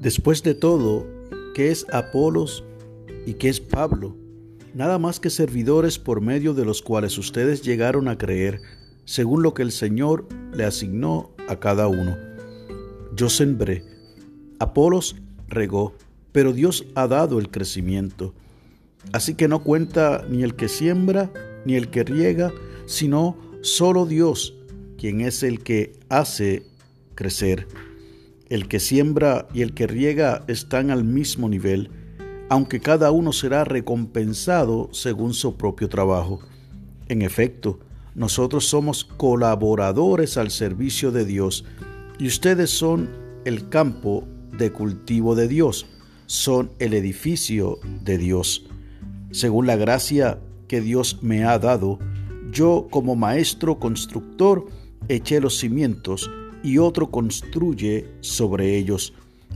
Después de todo, ¿qué es Apolos y qué es Pablo? Nada más que servidores por medio de los cuales ustedes llegaron a creer, según lo que el Señor le asignó a cada uno. Yo sembré, Apolos regó, pero Dios ha dado el crecimiento. Así que no cuenta ni el que siembra ni el que riega, sino solo Dios, quien es el que hace crecer. El que siembra y el que riega están al mismo nivel, aunque cada uno será recompensado según su propio trabajo. En efecto, nosotros somos colaboradores al servicio de Dios y ustedes son el campo de cultivo de Dios, son el edificio de Dios. Según la gracia que Dios me ha dado, yo como maestro constructor eché los cimientos y otro construye sobre ellos.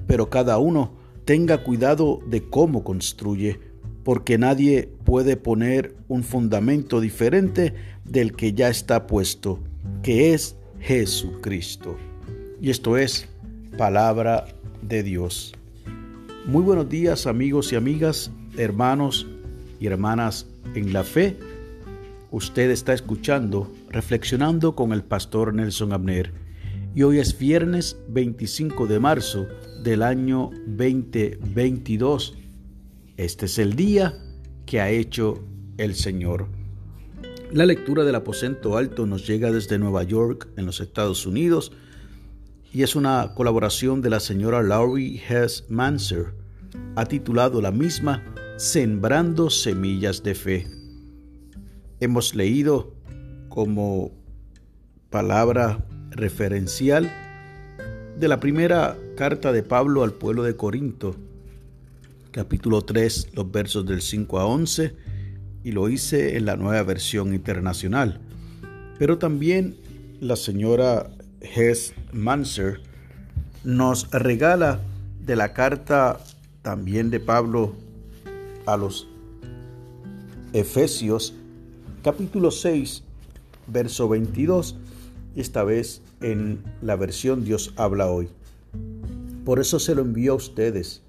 Pero cada uno tenga cuidado de cómo construye, porque nadie puede poner un fundamento diferente del que ya está puesto, que es Jesucristo. Y esto es palabra de Dios. Muy buenos días amigos y amigas, hermanos y hermanas en la fe. Usted está escuchando Reflexionando con el pastor Nelson Abner y hoy es viernes 25 de marzo del año 2022. Este es el día que ha hecho el Señor. La lectura del aposento alto nos llega desde Nueva York, en los Estados Unidos, y es una colaboración de la señora Laurie Hess Manser. Ha titulado la misma Sembrando Semillas de Fe. Hemos leído como palabra referencial de la primera carta de Pablo al pueblo de Corinto, capítulo 3, los versos del 5 a 11, y lo hice en la nueva versión internacional. Pero también la señora Hess Manser nos regala de la carta también de Pablo a los Efesios, capítulo 6, verso 22, esta vez en la versión Dios habla hoy. Por eso se lo envío a ustedes,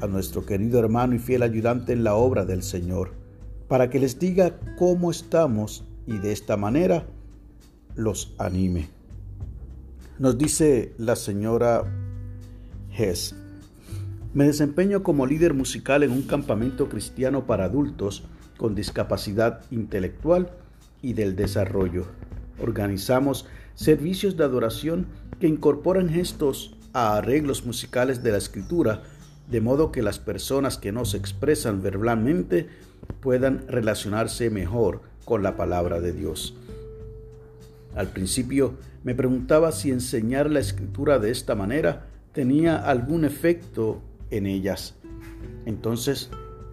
a nuestro querido hermano y fiel ayudante en la obra del Señor, para que les diga cómo estamos y de esta manera los anime. Nos dice la señora Hess, me desempeño como líder musical en un campamento cristiano para adultos con discapacidad intelectual y del desarrollo. Organizamos servicios de adoración que incorporan gestos a arreglos musicales de la escritura, de modo que las personas que no se expresan verbalmente puedan relacionarse mejor con la palabra de Dios. Al principio me preguntaba si enseñar la escritura de esta manera tenía algún efecto en ellas. Entonces,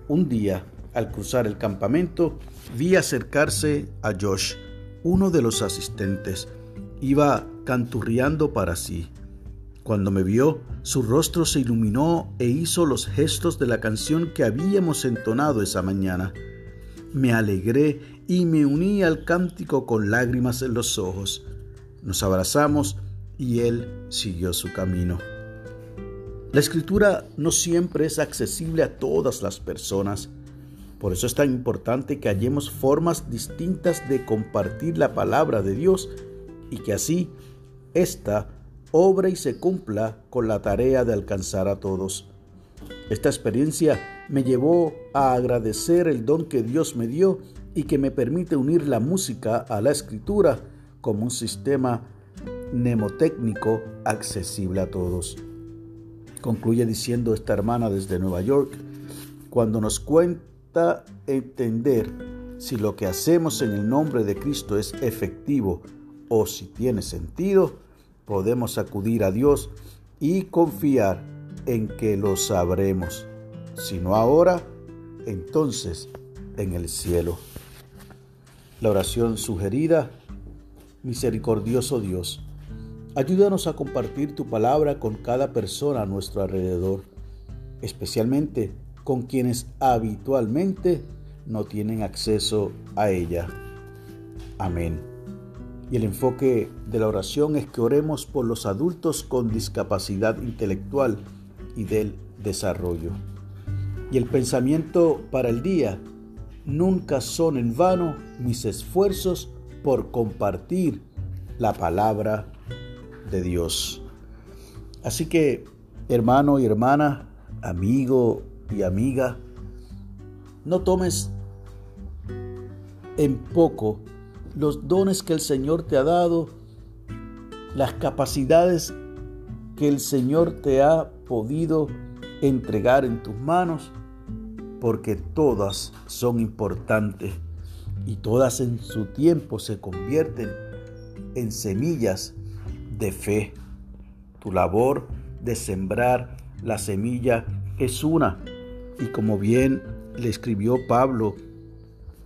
un día, al cruzar el campamento, vi acercarse a Josh, uno de los asistentes, Iba canturriando para sí. Cuando me vio, su rostro se iluminó e hizo los gestos de la canción que habíamos entonado esa mañana. Me alegré y me uní al cántico con lágrimas en los ojos. Nos abrazamos y él siguió su camino. La escritura no siempre es accesible a todas las personas. Por eso es tan importante que hallemos formas distintas de compartir la palabra de Dios y que así ésta obra y se cumpla con la tarea de alcanzar a todos. Esta experiencia me llevó a agradecer el don que Dios me dio y que me permite unir la música a la escritura como un sistema mnemotécnico accesible a todos. Concluye diciendo esta hermana desde Nueva York, cuando nos cuenta entender si lo que hacemos en el nombre de Cristo es efectivo o si tiene sentido, podemos acudir a Dios y confiar en que lo sabremos. Si no ahora, entonces en el cielo. La oración sugerida, misericordioso Dios, ayúdanos a compartir tu palabra con cada persona a nuestro alrededor, especialmente con quienes habitualmente no tienen acceso a ella. Amén. Y el enfoque de la oración es que oremos por los adultos con discapacidad intelectual y del desarrollo. Y el pensamiento para el día, nunca son en vano mis esfuerzos por compartir la palabra de Dios. Así que, hermano y hermana, amigo y amiga, no tomes en poco los dones que el Señor te ha dado, las capacidades que el Señor te ha podido entregar en tus manos, porque todas son importantes y todas en su tiempo se convierten en semillas de fe. Tu labor de sembrar la semilla es una, y como bien le escribió Pablo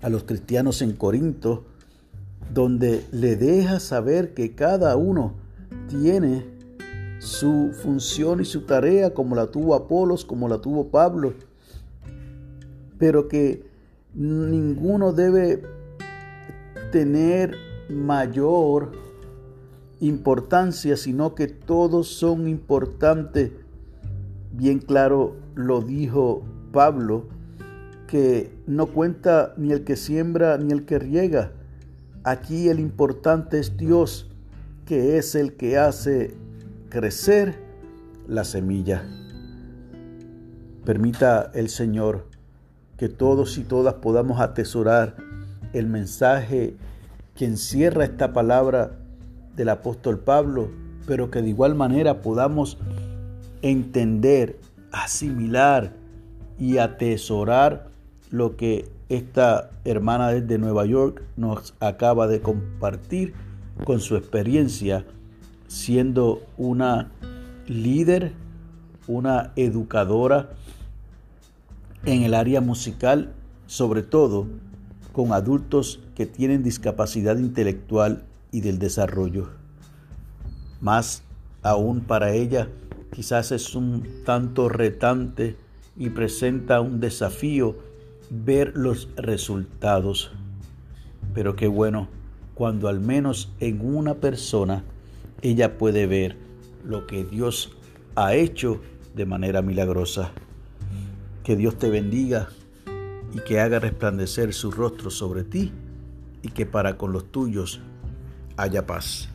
a los cristianos en Corinto, donde le deja saber que cada uno tiene su función y su tarea como la tuvo Apolos, como la tuvo Pablo, pero que ninguno debe tener mayor importancia, sino que todos son importantes. Bien claro lo dijo Pablo, que no cuenta ni el que siembra ni el que riega. Aquí el importante es Dios, que es el que hace crecer la semilla. Permita el Señor que todos y todas podamos atesorar el mensaje que encierra esta palabra del apóstol Pablo, pero que de igual manera podamos entender, asimilar y atesorar lo que esta hermana desde Nueva York nos acaba de compartir con su experiencia siendo una líder, una educadora en el área musical, sobre todo con adultos que tienen discapacidad intelectual y del desarrollo. Más aún para ella, quizás es un tanto retante y presenta un desafío ver los resultados. Pero qué bueno cuando al menos en una persona ella puede ver lo que Dios ha hecho de manera milagrosa. Que Dios te bendiga y que haga resplandecer su rostro sobre ti y que para con los tuyos haya paz.